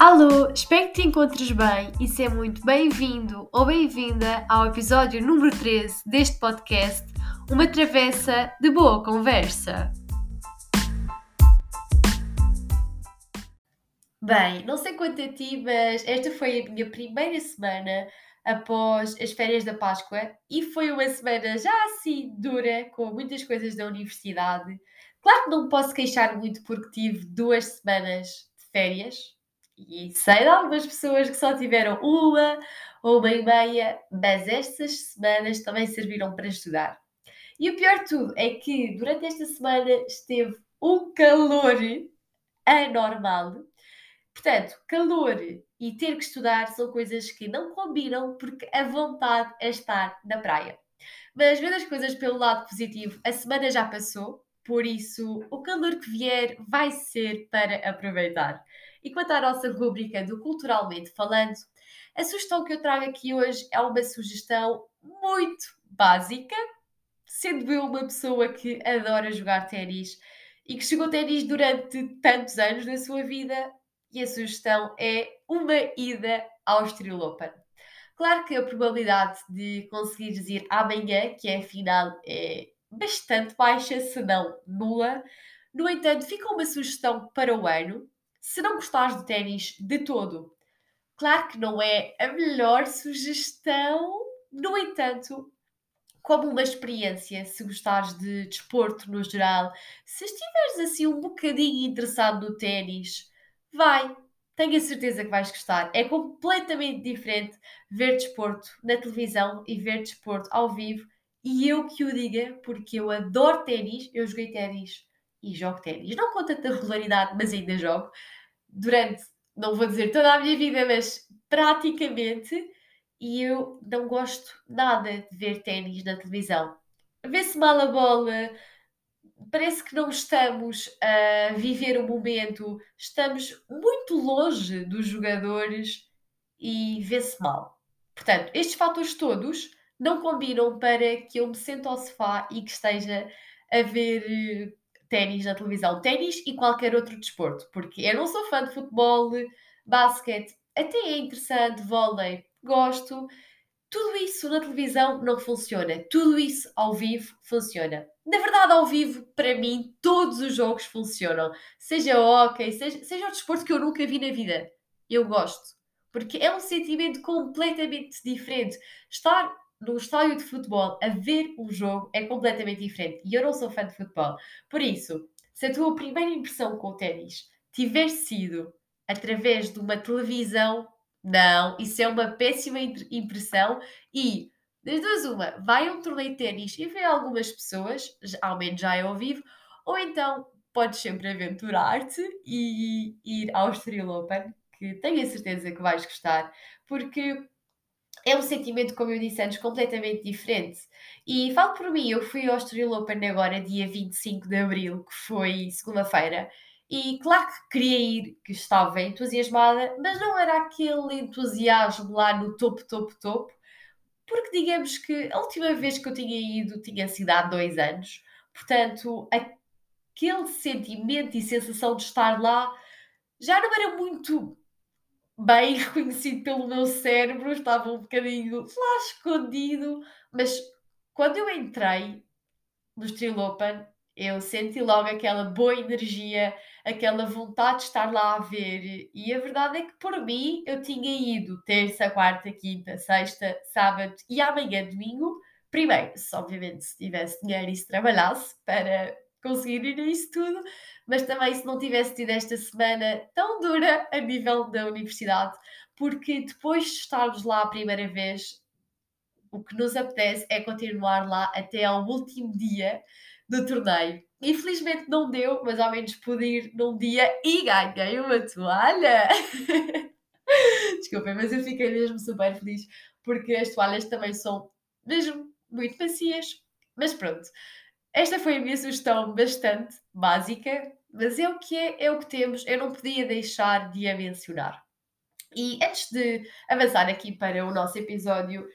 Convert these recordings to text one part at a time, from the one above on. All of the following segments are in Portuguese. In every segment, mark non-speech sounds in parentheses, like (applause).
Alô, espero que te encontres bem e seja muito bem-vindo ou bem-vinda ao episódio número 13 deste podcast, Uma Travessa de Boa Conversa. Bem, não sei quanto a ti, mas esta foi a minha primeira semana após as férias da Páscoa e foi uma semana já assim dura, com muitas coisas da universidade. Claro que não posso queixar muito porque tive duas semanas de férias, e sei de algumas pessoas que só tiveram uma ou uma e meia, mas estas semanas também serviram para estudar. E o pior de tudo é que durante esta semana esteve um calor anormal. Portanto, calor e ter que estudar são coisas que não combinam porque a vontade é estar na praia. Mas vendo as coisas pelo lado positivo, a semana já passou, por isso o calor que vier vai ser para aproveitar. E quanto à nossa rubrica do Culturalmente Falando, a sugestão que eu trago aqui hoje é uma sugestão muito básica, sendo eu uma pessoa que adora jogar ténis e que chegou ténis durante tantos anos na sua vida, e a sugestão é uma ida ao Estoril Open. Claro que a probabilidade de conseguires ir amanhã, que é a final, é bastante baixa, se não nula. No entanto, fica uma sugestão para o ano, se não gostares de ténis de todo, claro que não é a melhor sugestão, no entanto, como uma experiência, se gostares de desporto no geral, se estiveres assim um bocadinho interessado no ténis, vai, tenho a certeza que vais gostar. É completamente diferente ver desporto na televisão e ver desporto ao vivo. E eu que o diga, porque eu adoro ténis, eu joguei ténis e jogo ténis. Não com tanta regularidade, mas ainda jogo. Durante, não vou dizer toda a minha vida, mas praticamente. E eu não gosto nada de ver ténis na televisão. Vê-se mal a bola, parece que não estamos a viver o momento, estamos muito longe dos jogadores e vê-se mal. Portanto, estes fatores todos não combinam para que eu me sente ao sofá e que esteja a ver eh, ténis na televisão, ténis e qualquer outro desporto, porque eu não sou fã de futebol, basquete, até é interessante, vôlei, gosto. Tudo isso na televisão não funciona, tudo isso ao vivo funciona. Na verdade, ao vivo, para mim, todos os jogos funcionam. Seja hockey, seja, seja o desporto que eu nunca vi na vida. Eu gosto. Porque é um sentimento completamente diferente. Estar no estádio de futebol a ver um jogo é completamente diferente. E eu não sou fã de futebol. Por isso, se a tua primeira impressão com o ténis tiver sido através de uma televisão, não, isso é uma péssima impressão e das duas uma, vai a um torneio de ténis e vê algumas pessoas, ao menos já é ao vivo, ou então podes sempre aventurar-te e ir ao Estoril Open, que tenho a certeza que vais gostar, porque é um sentimento, como eu disse antes, completamente diferente. E falo por mim, eu fui ao Estoril Open agora, dia 25 de Abril, que foi segunda-feira, e claro que queria ir, que estava entusiasmada, mas não era aquele entusiasmo lá no topo, topo, topo, porque digamos que a última vez que eu tinha ido tinha sido há dois anos, portanto, aquele sentimento e sensação de estar lá já não era muito bem (laughs) reconhecido pelo meu cérebro, estava um bocadinho lá escondido, mas quando eu entrei no Stream Open, eu senti logo aquela boa energia, aquela vontade de estar lá a ver. E a verdade é que por mim eu tinha ido terça, quarta, quinta, sexta, sábado e amanhã domingo. Primeiro, se obviamente se tivesse dinheiro e se trabalhasse para conseguir ir a isso tudo, mas também se não tivesse tido esta semana tão dura a nível da universidade, porque depois de estarmos lá a primeira vez, o que nos apetece é continuar lá até ao último dia do torneio. Infelizmente não deu, mas ao menos pude ir num dia e ganhei uma toalha. (laughs) Desculpem, mas eu fiquei mesmo super feliz porque as toalhas também são mesmo muito macias. Mas pronto, esta foi a minha sugestão bastante básica, mas é o que é, é o que temos, eu não podia deixar de a mencionar. E antes de avançar aqui para o nosso episódio,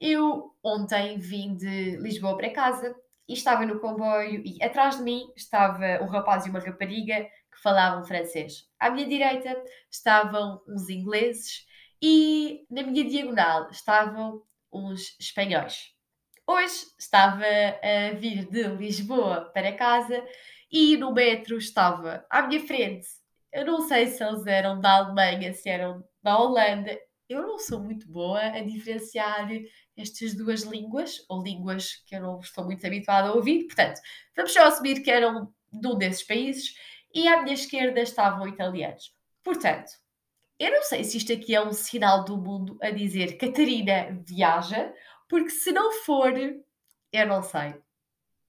eu ontem vim de Lisboa para casa e estava no comboio e atrás de mim estava um rapaz e uma rapariga que falavam francês. À minha direita estavam uns ingleses e na minha diagonal estavam uns espanhóis. Hoje estava a vir de Lisboa para casa e no metro estava à minha frente. Eu não sei se eles eram da Alemanha, se eram da Holanda. Eu não sou muito boa a diferenciar estas duas línguas, ou línguas que eu não estou muito habituada a ouvir. Portanto, vamos só assumir que eram de um desses países e à minha esquerda estavam italianos. Portanto, eu não sei se isto aqui é um sinal do mundo a dizer Catarina viaja, porque se não for, eu não sei.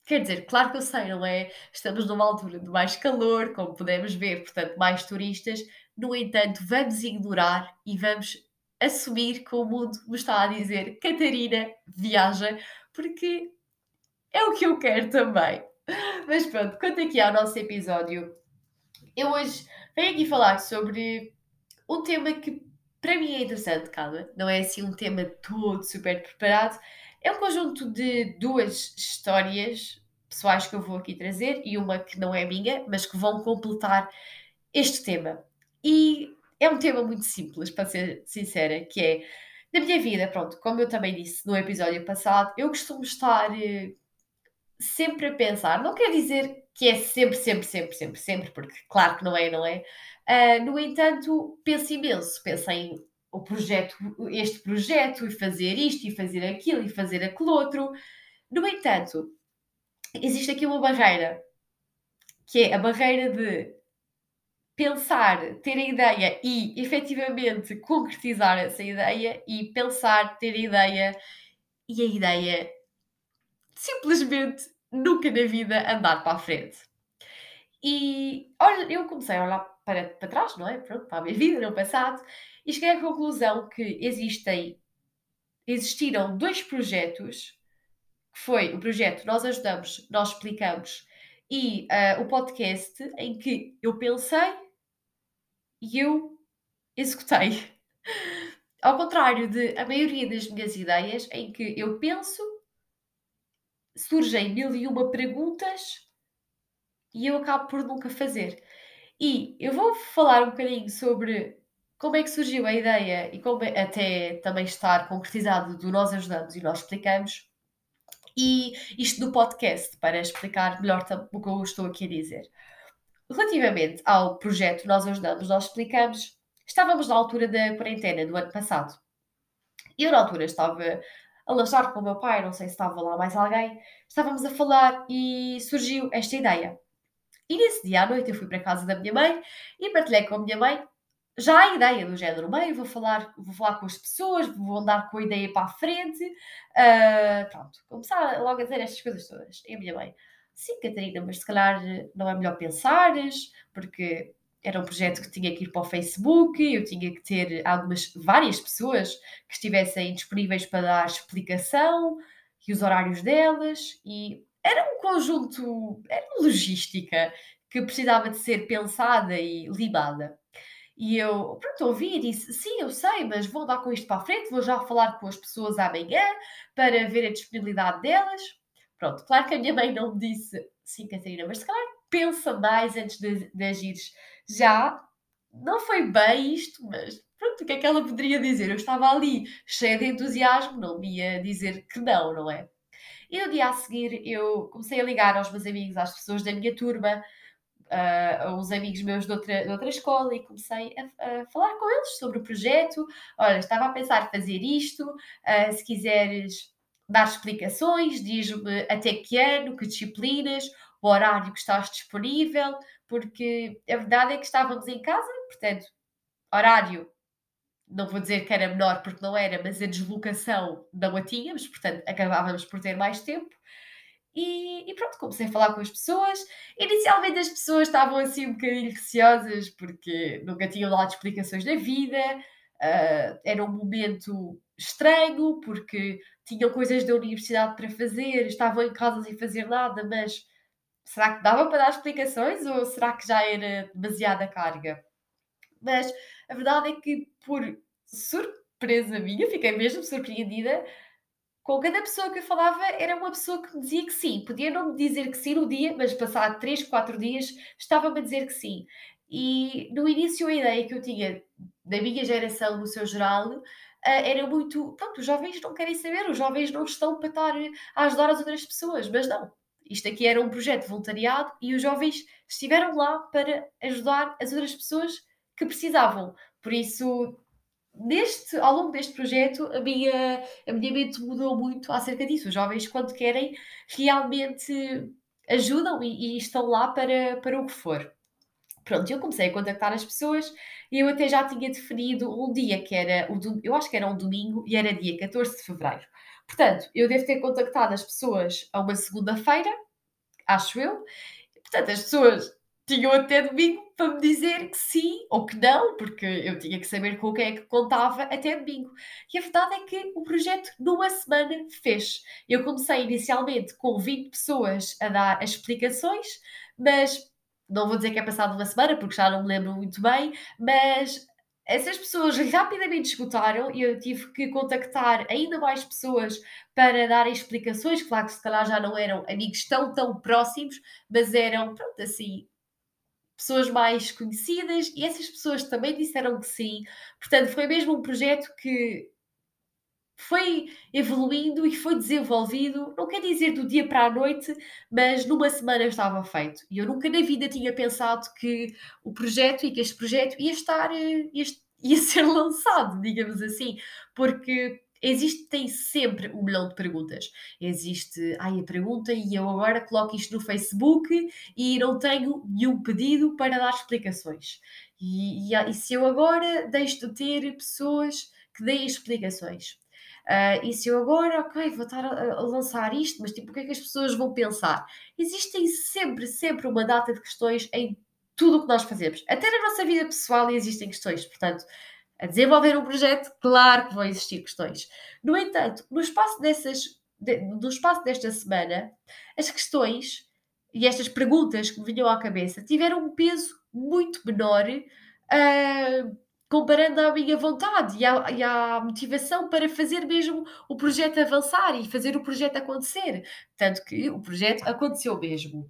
Quer dizer, claro que eu sei, não é? Estamos numa altura de mais calor, como podemos ver, portanto, mais turistas. No entanto, vamos ignorar e vamos assumir que o mundo me está a dizer Catarina viaja, porque é o que eu quero também. Mas pronto, quanto aqui ao nosso episódio, eu hoje venho aqui falar sobre um tema que para mim é interessante, calma, não é assim um tema todo super preparado. É um conjunto de duas histórias pessoais que eu vou aqui trazer e uma que não é minha, mas que vão completar este tema. E é um tema muito simples, para ser sincera, que é na minha vida, pronto, como eu também disse no episódio passado, eu costumo estar eh, sempre a pensar, não quer dizer que é sempre, sempre, sempre, sempre, sempre, porque claro que não é, não é? Uh, no entanto, penso imenso, penso em o projeto, este projeto, e fazer isto, e fazer aquilo, e fazer aquilo outro. No entanto, existe aqui uma barreira, que é a barreira de pensar, ter a ideia e efetivamente concretizar essa ideia, e pensar, ter a ideia e a ideia simplesmente nunca na vida andar para a frente. E olha, eu comecei a olhar para, para trás, não é? Pronto, para a minha (laughs) vida, no passado, e cheguei à conclusão que existem, existiram dois projetos, que foi o projeto Nós Ajudamos, Nós Explicamos, e uh, o podcast em que eu pensei e eu executei. (laughs) Ao contrário de a maioria das minhas ideias, em que eu penso surgem mil e uma perguntas e eu acabo por nunca fazer. E eu vou falar um bocadinho sobre como é que surgiu a ideia e como é, até também estar concretizado do Nós Ajudamos e Nós Explicamos, e isto do podcast, para explicar melhor o que eu estou aqui a dizer. Relativamente ao projeto Nós Ajudamos, Nós Explicamos, estávamos na altura da quarentena do ano passado. Eu, na altura, estava a lanchar com o meu pai, não sei se estava lá mais alguém, estávamos a falar e surgiu esta ideia. E nesse dia à noite eu fui para a casa da minha mãe e partilhei com a minha mãe já a ideia do género, bem, vou falar, vou falar com as pessoas, vou andar com a ideia para a frente, uh, pronto, começar logo a dizer estas coisas todas. E a minha mãe, sim, Catarina, mas se calhar não é melhor pensares, porque era um projeto que tinha que ir para o Facebook, eu tinha que ter algumas, várias pessoas que estivessem disponíveis para dar explicação e os horários delas, e era um conjunto, era uma logística que precisava de ser pensada e limada. E eu, pronto, ouvi e disse: Sim, eu sei, mas vou dar com isto para a frente, vou já falar com as pessoas amanhã para ver a disponibilidade delas. Pronto, claro que a minha mãe não me disse: Sim, Catarina, mas se calhar pensa mais antes de, de agires já não foi bem isto, mas pronto, o que é que ela poderia dizer? Eu estava ali cheia de entusiasmo, não me ia dizer que não, não é? E no dia a seguir eu comecei a ligar aos meus amigos, às pessoas da minha turma, uh, aos amigos meus de outra, de outra escola e comecei a, a, falar com eles sobre o projeto. Olha, estava a pensar fazer isto, uh, se quiseres dar explicações, diz-me até que ano, que disciplinas, o horário que estás disponível, porque a verdade é que estávamos em casa, portanto, horário, não vou dizer que era menor porque não era, mas a deslocação não a tínhamos, portanto, acabávamos por ter mais tempo. E, e, pronto, comecei a falar com as pessoas. Inicialmente as pessoas estavam assim um bocadinho receosas porque nunca tinham dado explicações da vida, uh, era um momento estranho porque tinham coisas da universidade para fazer, estavam em casa sem fazer nada, mas será que dava para dar explicações ou será que já era demasiada carga? Mas a verdade é que, por surpresa minha, fiquei mesmo surpreendida com cada pessoa que eu falava, era uma pessoa que me dizia que sim. Podia não me dizer que sim no dia, mas passado 3, 4 dias, estava-me a dizer que sim. E no início, a ideia que eu tinha da minha geração, no seu geral, eh, era muito. Pronto, os jovens não querem saber, os jovens não estão para estar a ajudar as outras pessoas, mas não. Isto aqui era um projeto voluntariado e os jovens estiveram lá para ajudar as outras pessoas que precisavam. Por isso, neste, ao longo deste projeto, a minha, a minha mente mudou muito acerca disso. Os jovens, quando querem, realmente ajudam e, e estão lá para, para o que for. Pronto, eu comecei a contactar as pessoas e eu até já tinha definido um dia que era, o eu acho que era um domingo e era dia 14 de fevereiro. Portanto, eu devo ter contactado as pessoas a uma segunda-feira, acho eu. Portanto, as pessoas tinham até domingo para me dizer que sim ou que não, porque eu tinha que saber com quem é que contava até domingo. E a verdade é que o projeto, numa semana, fez. Eu comecei inicialmente com 20 pessoas a dar as explicações, mas não vou dizer que é passado uma semana, porque já não me lembro muito bem, mas essas pessoas rapidamente esgotaram e eu tive que contactar ainda mais pessoas para darem explicações. Claro que se calhar já não eram amigos tão, tão próximos, mas eram, pronto, assim, pessoas mais conhecidas e essas pessoas também disseram que sim. Portanto, foi mesmo um projeto que foi evoluindo e foi desenvolvido, não quer dizer do dia para a noite, mas numa semana estava feito. E eu nunca na vida tinha pensado que o projeto e que este projeto ia estar, eh, ia, (laughs) ia ser lançado, digamos assim, porque existem sempre um milhão de perguntas. Existe, ai, a pergunta e eu agora coloco isto no Facebook e não tenho nenhum pedido para dar explicações. E, e, e se eu agora deixo de ter pessoas que deem explicações? Uh, e se eu agora, ok, vou estar a, a, lançar isto, mas tipo, o que é que as pessoas vão pensar? Existem sempre, sempre uma data de questões em tudo o que nós fazemos. Até na nossa vida pessoal existem questões, portanto, a desenvolver um projeto, claro que vão existir questões. No entanto, no espaço, dessas, de, no espaço desta semana, as questões e estas perguntas que me vinham à cabeça tiveram um peso muito menor. Uh, comparando à minha vontade e à, e à, motivação para fazer mesmo o projeto avançar e fazer o projeto acontecer. Tanto que o projeto aconteceu mesmo.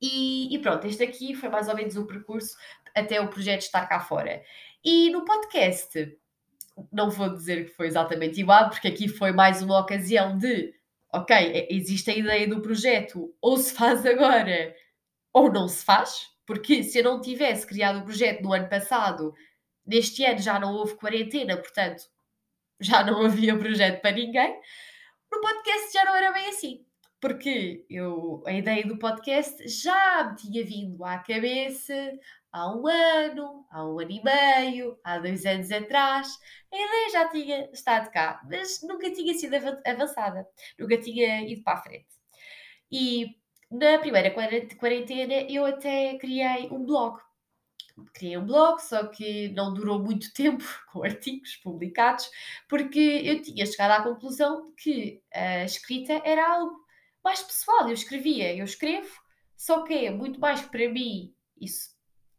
E, e pronto, este aqui foi mais ou menos o percurso até o projeto estar cá fora. E no podcast, não vou dizer que foi exatamente igual, porque aqui foi mais uma ocasião de, ok, existe a ideia do projeto, ou se faz agora, ou não se faz, porque se eu não tivesse criado o projeto no ano passado, Neste ano já não houve quarentena, portanto, já não havia projeto para ninguém. No podcast já não era bem assim, porque eu, a ideia do podcast já me tinha vindo à cabeça há um ano, há um ano e meio, há dois anos atrás. A ideia já tinha estado cá, mas nunca tinha sido avançada, nunca tinha ido para a frente. E na primeira quarentena eu até criei um blog criei um blog, só que não durou muito tempo (laughs) com artigos publicados, porque eu tinha chegado à conclusão que a escrita era algo mais pessoal. Eu escrevia, eu escrevo, só que é muito mais para mim isso,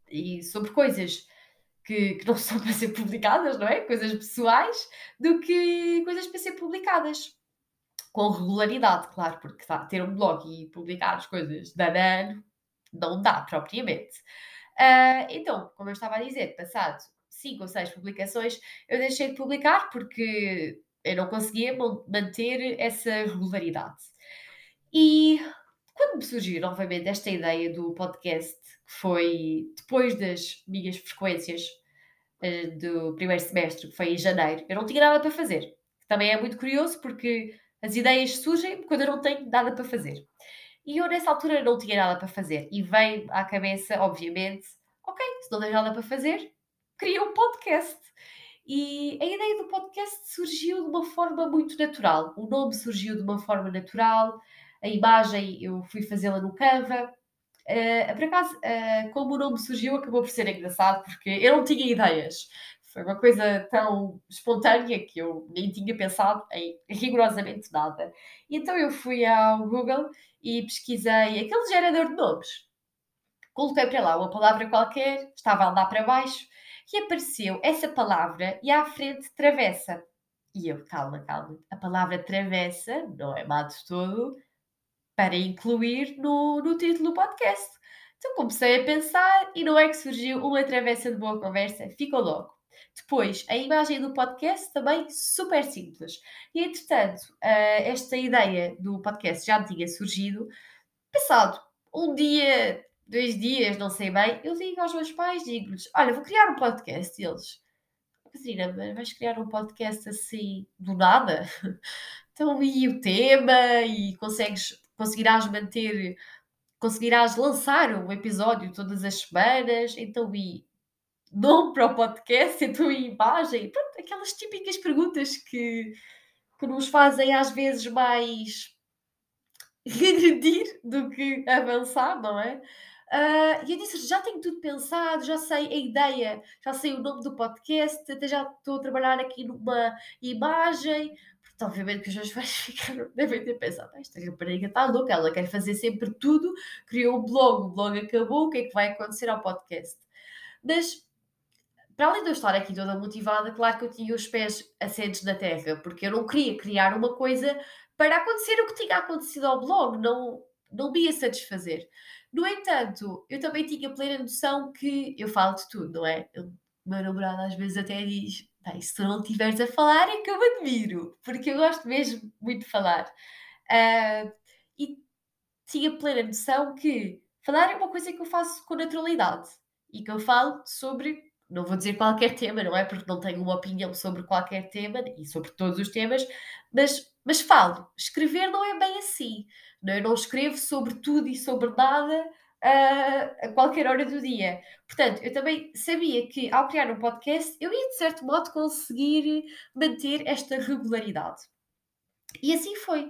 e sobre coisas que, que não (laughs) são para ser publicadas, não é? Coisas pessoais, do que coisas para ser publicadas. Com regularidade, claro, porque tá, ter um blog e publicar as coisas de ano não dá propriamente. Uh, então, como eu estava a dizer, passado 5 ou 6 publicações, eu deixei de publicar porque eu não conseguia manter essa regularidade. E quando me surgiu novamente esta ideia do podcast, que foi depois das minhas frequências uh, do primeiro semestre, que foi em janeiro, eu não tinha nada para fazer. Também é muito curioso porque as ideias surgem quando eu não tenho nada para fazer. E eu nessa altura não tinha nada para fazer. E veio à cabeça, obviamente, ok, se não tens nada para fazer, cria um podcast. E a ideia do podcast surgiu de uma forma muito natural. O nome surgiu de uma forma natural, a imagem eu fui fazê-la no Canva. Uh, por acaso, uh, como o nome surgiu, acabou por ser engraçado, porque eu não tinha ideias. Foi uma coisa tão espontânea que eu nem tinha pensado em rigorosamente nada. Então eu fui ao Google e pesquisei aquele gerador de nomes. Coloquei para lá uma palavra qualquer, estava a andar para baixo e apareceu essa palavra e à frente travessa. E eu, calma, calma, a palavra travessa não é mato todo para incluir no, no título do podcast. Então comecei a pensar e não é que surgiu uma travessa de boa conversa, ficou logo. Depois, a imagem do podcast também super simples. E entretanto, uh, esta ideia do podcast já tinha surgido. Passado um dia, dois dias, não sei bem, eu digo aos meus pais, digo-lhes: Olha, vou criar um podcast. E eles: Catarina, mas vais criar um podcast assim do nada? (laughs) Então, e o tema? E consegues, conseguirás manter, conseguirás lançar um episódio todas as semanas? Então, e nome (laughs) para o podcast, então e imagem? Pronto, aquelas típicas perguntas que, que nos fazem às vezes mais (laughs) regredir do que avançar, não é? Uh, e eu disse: já tenho tudo pensado, já sei a ideia, já sei o nome do podcast, até já estou a trabalhar aqui numa imagem. Portanto, obviamente que os meus pais (laughs) ficaram, devem ter pensado: ah, esta rapariga está louca, ela quer fazer sempre tudo, criou um blog, o blog acabou, o que é que vai acontecer ao podcast? Mas, para além de eu estar aqui toda motivada, claro que eu tinha os pés assentes na terra, porque eu não queria criar uma coisa para acontecer o que tinha acontecido ao blog, não, não me ia satisfazer. No entanto, eu também tinha plena noção que eu falo de tudo, não é? o meu namorado às vezes até diz: se tu não estiveres a falar, é que eu admiro, porque eu gosto mesmo muito de falar. Uh, e tinha plena noção que falar é uma coisa que eu faço com naturalidade e que eu falo sobre, não vou dizer qualquer tema, não é? Porque não tenho uma opinião sobre qualquer tema e sobre todos os temas, mas, mas falo. Escrever não é bem assim. Não, eu não escrevo sobre tudo e sobre nada a qualquer hora do dia. Portanto, eu também sabia que ao criar um podcast eu ia de certo modo conseguir manter esta regularidade. E assim foi.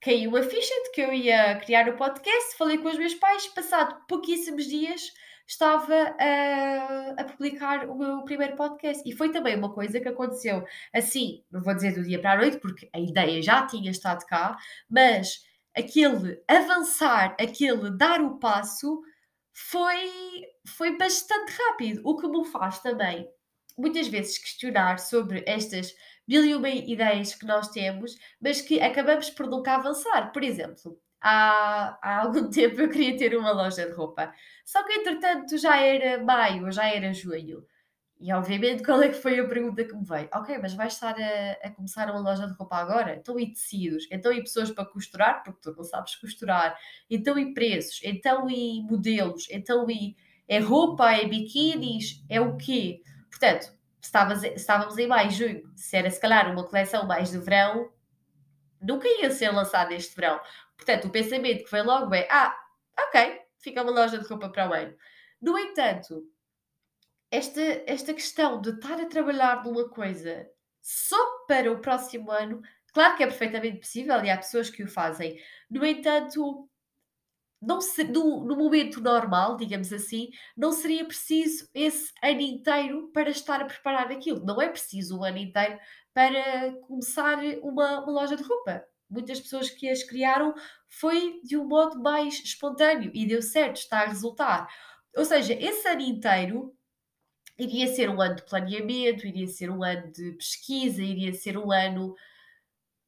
Caiu a ficha de que eu ia criar o um podcast, falei com os meus pais, passado pouquíssimos dias estava a, a, publicar o meu primeiro podcast. E foi também uma coisa que aconteceu assim, não vou dizer do dia para a noite, porque a ideia já tinha estado cá, mas aquele avançar, aquele dar o passo, foi, foi bastante rápido. O que me faz também muitas vezes questionar sobre estas mil e uma ideias que nós temos, mas que acabamos por nunca avançar. Por exemplo, há, há algum (laughs) tempo eu queria ter uma loja de roupa, só que entretanto já era maio, já era junho. E obviamente, (laughs) qual é que foi a pergunta que me veio? Ok, mas vais estar a, a começar uma loja de roupa agora? Então e tecidos? Então e pessoas para costurar? Porque tu não sabes costurar. Então e preços? Então e modelos? Então e é roupa? É biquínis? É o quê? Portanto, estávamos, estávamos em maio, junho. Se era se calhar uma coleção mais de verão, nunca ia ser lançada este verão. Portanto, o pensamento que veio logo é: ah, ok, fica uma loja de roupa para o ano. No entanto, esta, esta questão de estar a trabalhar numa coisa só para o próximo ano, claro que é perfeitamente possível e há pessoas que o fazem. No entanto, não se, no, no, momento normal, digamos assim, não seria preciso esse ano inteiro para estar a preparar aquilo. Não é preciso um ano inteiro para começar uma, uma loja de roupa. Muitas pessoas que as criaram foi de um modo mais espontâneo e deu certo, está a resultar. Ou seja, esse ano inteiro iria ser um ano de planeamento, iria ser um ano de pesquisa, iria ser um ano,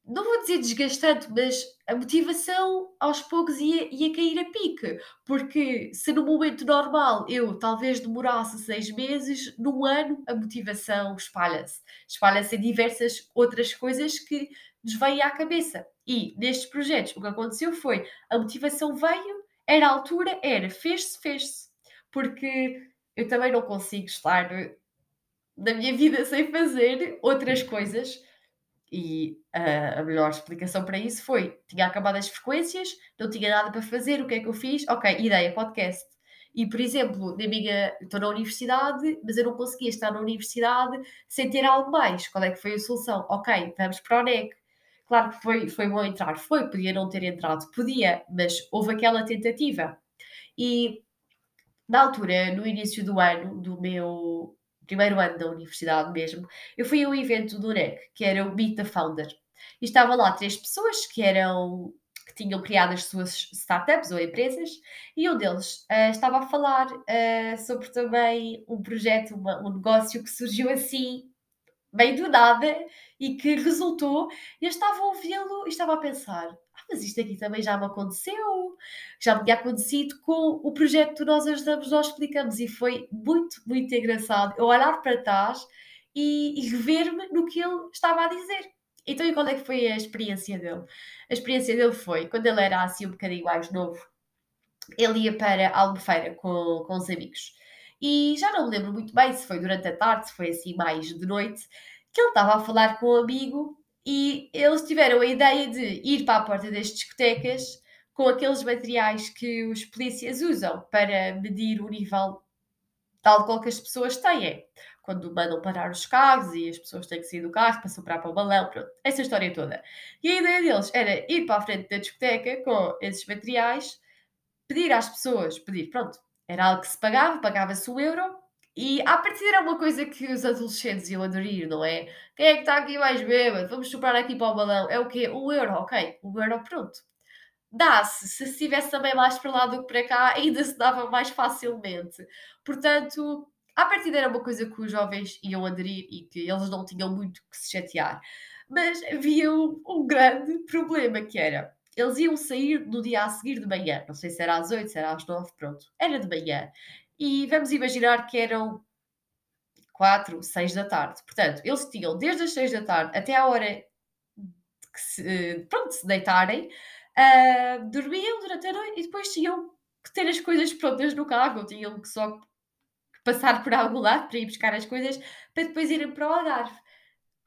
não vou dizer desgastante, mas a motivação aos poucos ia, ia cair a pique. Porque se no momento normal eu talvez demorasse seis meses, num ano a motivação espalha-se. Espalha-se em diversas outras coisas que nos vêm à cabeça. E nestes projetos o que aconteceu foi a motivação veio, era a altura, era fez-se, fez-se. Porque eu também não consigo estar na minha vida sem fazer outras coisas. E uh, a melhor explicação para isso foi: tinha acabado as frequências, não tinha nada para fazer, o que é que eu fiz? Ok, ideia, podcast. E, por exemplo, na minha, estou na universidade, mas eu não conseguia estar na universidade sem ter algo mais. Qual é que foi a solução? Ok, vamos para o NEC. Claro que foi, foi bom entrar, foi, podia não ter entrado, podia, mas houve aquela tentativa. E na altura, no início do ano, do meu primeiro ano da universidade mesmo, eu fui a um evento do NEC, que era o Meet the Founder. E estavam lá três pessoas que eram que tinham criado as suas startups ou empresas, e um deles uh, estava a falar uh, sobre também um projeto, uma, um negócio que surgiu assim, bem do nada, e que resultou, eu estava a ouvi-lo e estava a pensar: "Ah, mas isto aqui também já me aconteceu, já me tinha acontecido com o projeto do Nós Ajudamos, Nós Explicamos", e foi muito, muito engraçado eu olhar para trás e e rever-me no que ele estava a dizer. Então e qual é que foi a experiência dele? A experiência dele foi, quando ele era assim um bocadinho mais novo, ele ia para a Albufeira com com os amigos. E já não me lembro muito bem se foi durante a tarde, se foi assim mais de noite, que ele estava a falar com um amigo e eles tiveram a ideia de ir para a porta das discotecas com aqueles materiais que os polícias usam para medir o nível de álcool que as pessoas têm. Quando mandam parar os carros e as pessoas têm que sair do carro para soprar para o balão, pronto, essa história toda. E a ideia deles era ir para a frente da discoteca com esses materiais, pedir às pessoas, pedir, pronto, era algo que se pagava, pagava-se o euro, e à partida era uma coisa que os adolescentes iam aderir, não é? Quem é que está aqui mais bêbado? Vamos soprar aqui para o balão. É o quê? Um euro, ok. Um euro, pronto. Dá-se. Se estivesse também mais para lá do que para cá, ainda se dava mais facilmente. Portanto, à partida era uma coisa que os jovens iam aderir e que eles não tinham muito que se chatear. Mas havia um, um grande problema que era eles iam sair no dia a seguir de manhã. Não sei se era às 8, se era às 9, pronto. Era de manhã. E vamos imaginar que eram 4, 6 da tarde. Portanto, eles tinham desde as 6 da tarde até à hora que se, pronto, se deitarem, ah, dormiam durante a noite e depois tinham que ter as coisas prontas no carro, tinham que só passar por algum lado para ir buscar as coisas para depois irem para o Algarve.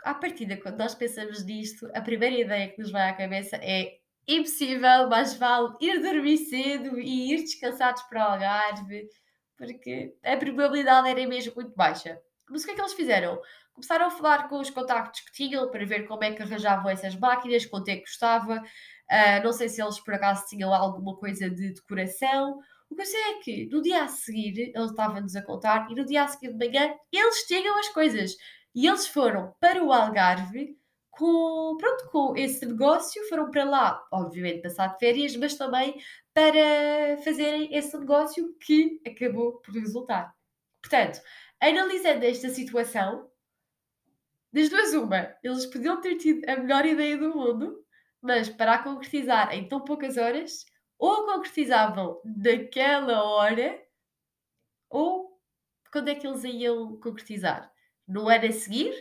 À partida, quando nós pensamos nisto, a primeira ideia que nos vai à cabeça é impossível, mais vale ir dormir cedo e ir descansados para o Algarve, porque a probabilidade era mesmo muito baixa. Mas o que é que eles fizeram? Começaram a falar com os contactos que tinham para ver como é que arranjavam essas máquinas, quanto é que custava. Ah, não sei se eles por acaso tinham alguma coisa de decoração. O que eu sei é que no dia a seguir, ele estava-nos a contar, e no dia a seguir de manhã, eles tinham as coisas. E eles foram para o Algarve com, pronto, com esse negócio, foram para lá, obviamente, passar de férias, mas também para fazerem esse negócio que acabou por resultar. Portanto, analisando esta situação, das duas, uma, eles podiam ter tido a melhor ideia do mundo, mas para a concretizar em tão poucas horas, ou concretizavam naquela hora, ou quando é que eles iam concretizar? No ano a seguir,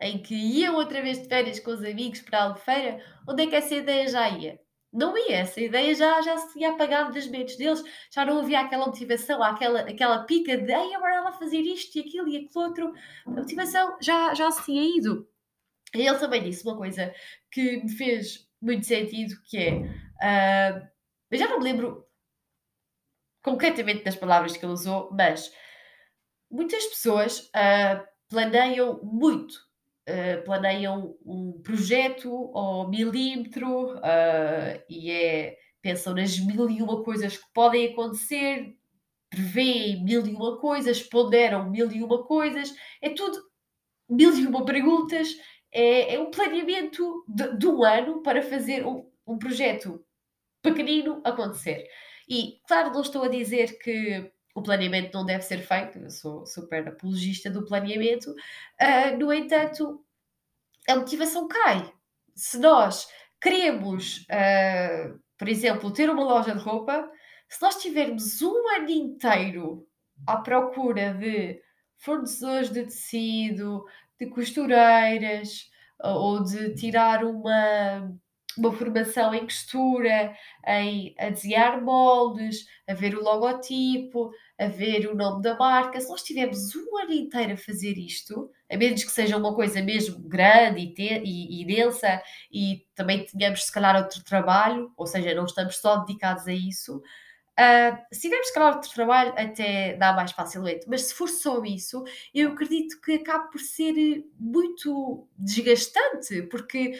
em que iam outra vez de férias com os amigos para a Albufeira, onde é que essa ideia já ia? Não ia, essa ideia já, já se tinha apagado das mentes deles, já não havia aquela motivação, aquela, aquela pica de Ei, agora ela fazer isto e aquilo e aquilo outro. A motivação já, já se tinha ido. E ele também disse uma coisa que me fez muito sentido, que é, uh, eu já não me lembro concretamente das palavras que ele usou, mas muitas pessoas uh, planeiam muito Uh, planeiam um projeto ao milímetro uh, e é, pensam nas mil e uma coisas que podem acontecer, prevêem mil e uma coisas, ponderam mil e uma coisas, é tudo mil e uma perguntas, é, é um planeamento de, um ano para fazer um, um projeto pequenino acontecer. E, claro, não estou a dizer que o planeamento não deve ser feito, eu sou super apologista do planeamento, uh, no entanto, a motivação cai. Se nós queremos, uh, por exemplo, ter uma loja de roupa, se nós tivermos um ano inteiro à procura de fornecedores de tecido, de costureiras, ou de tirar uma uma formação em costura, em desenhar moldes, a ver o logotipo, a ver o nome da marca. Se nós tivermos um ano inteiro a fazer isto, a menos que seja uma coisa mesmo grande e, e, e densa, e também tenhamos se calhar outro trabalho, ou seja, não estamos só dedicados a isso, Uh, se tivermos, calhar, outro trabalho, até dá mais facilmente. Mas se for só isso, eu acredito que acaba por ser muito desgastante, porque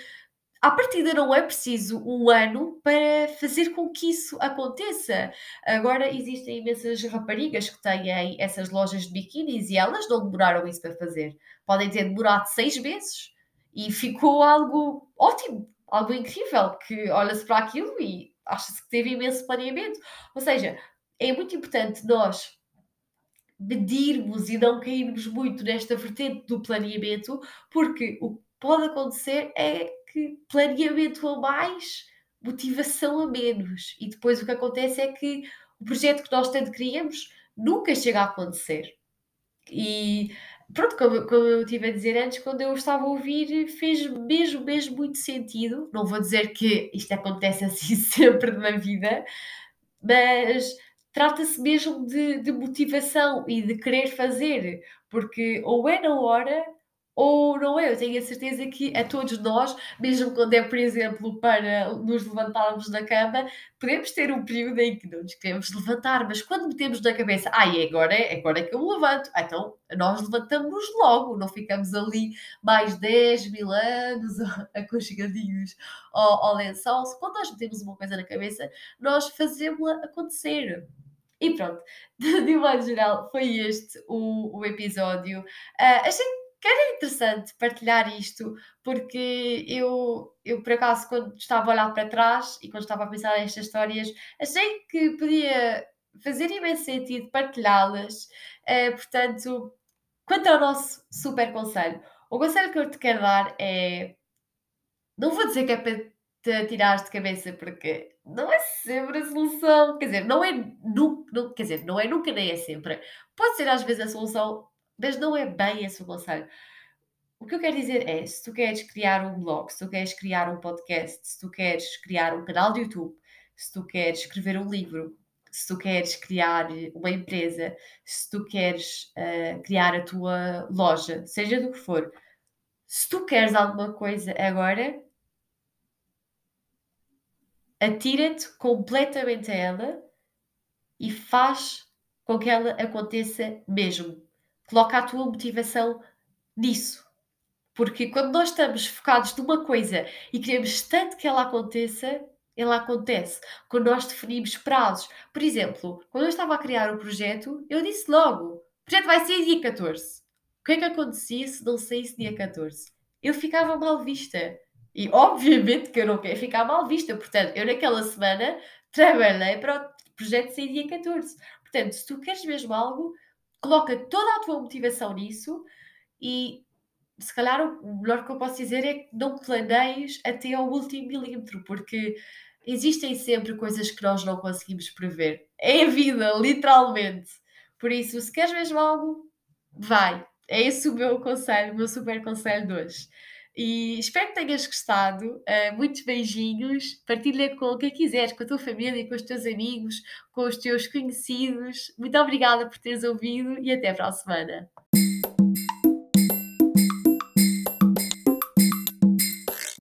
à partida não é preciso um ano para fazer com que isso aconteça. Agora existem imensas raparigas que têm essas lojas de biquínis e elas não demoraram isso para fazer. Podem ter demorado seis meses e ficou algo ótimo, algo incrível, que olha-se para aquilo e acha-se que teve imenso planeamento. Ou seja, é muito importante nós medirmos e não cairmos muito nesta vertente do planeamento, porque o pode acontecer é que planeamento a mais, motivação a menos. E depois o que acontece é que o projeto que nós tanto queríamos nunca chega a acontecer. E pronto, como, como eu estive a dizer antes, quando eu estava a ouvir, fez mesmo, mesmo muito sentido. Não vou dizer que isto acontece (laughs) assim sempre na vida, mas trata-se mesmo de, de motivação e de querer fazer, porque ou é na hora ou não é? Eu tenho a certeza que a todos nós, mesmo quando é, por exemplo, para nos levantarmos da cama, podemos ter um período em que não nos queremos levantar, mas quando metemos na cabeça, ai, ah, agora, é, agora é que eu me levanto, então nós levantamos logo, não ficamos ali mais 10 mil anos (laughs) aconchegadinhos ao, ao lençol. Quando nós metemos uma coisa na cabeça, nós fazemos-la acontecer. E pronto, (laughs) de modo geral, foi este o, o episódio. Uh, achei que era interessante partilhar isto, porque eu, eu, por acaso, quando estava a olhar para trás e quando estava a pensar nestas histórias, achei que podia fazer imenso sentido partilhá-las. Uh, portanto, quanto ao nosso super conselho, o conselho que eu te quero dar é. Não vou dizer que é para te tirares de cabeça, porque não é sempre a solução. Quer dizer, não é, nu, não, quer dizer, não é nunca nem é sempre. Pode ser às vezes a solução, mas não é bem esse o conselho. O que eu quero dizer é, se tu queres criar um blog, se tu queres criar um podcast, se tu queres criar um canal de YouTube, se tu queres escrever um livro, se tu queres criar uma empresa, se tu queres uh, criar a tua loja, seja do que for, se tu queres alguma coisa agora, atira-te completamente a ela e faz com que ela aconteça mesmo. Coloca a tua motivação nisso. Porque quando nós estamos focados numa coisa e queremos tanto que ela aconteça, ela acontece. Quando nós definimos prazos. Por exemplo, quando eu estava a criar o um projeto, eu disse logo: o projeto vai ser dia 14. O que é que acontecia se não saísse dia 14? Eu ficava mal vista. E (laughs) obviamente que eu não quero ficar mal vista. Portanto, eu naquela semana trabalhei para o projeto sair dia 14. Portanto, se tu queres mesmo algo, coloca toda a tua motivação nisso e se calhar o melhor que eu posso dizer é que não planeies até ao último milímetro, porque existem sempre coisas que nós não conseguimos prever. É a vida, literalmente. Por isso, se queres mesmo algo, vai. É esse o meu conselho, o meu super conselho de hoje. E espero que tenhas gostado. Uh, muitos beijinhos. Partilha com quem quiseres, com a tua família, com os teus amigos, com os teus conhecidos. Muito obrigada por teres ouvido e até para a semana.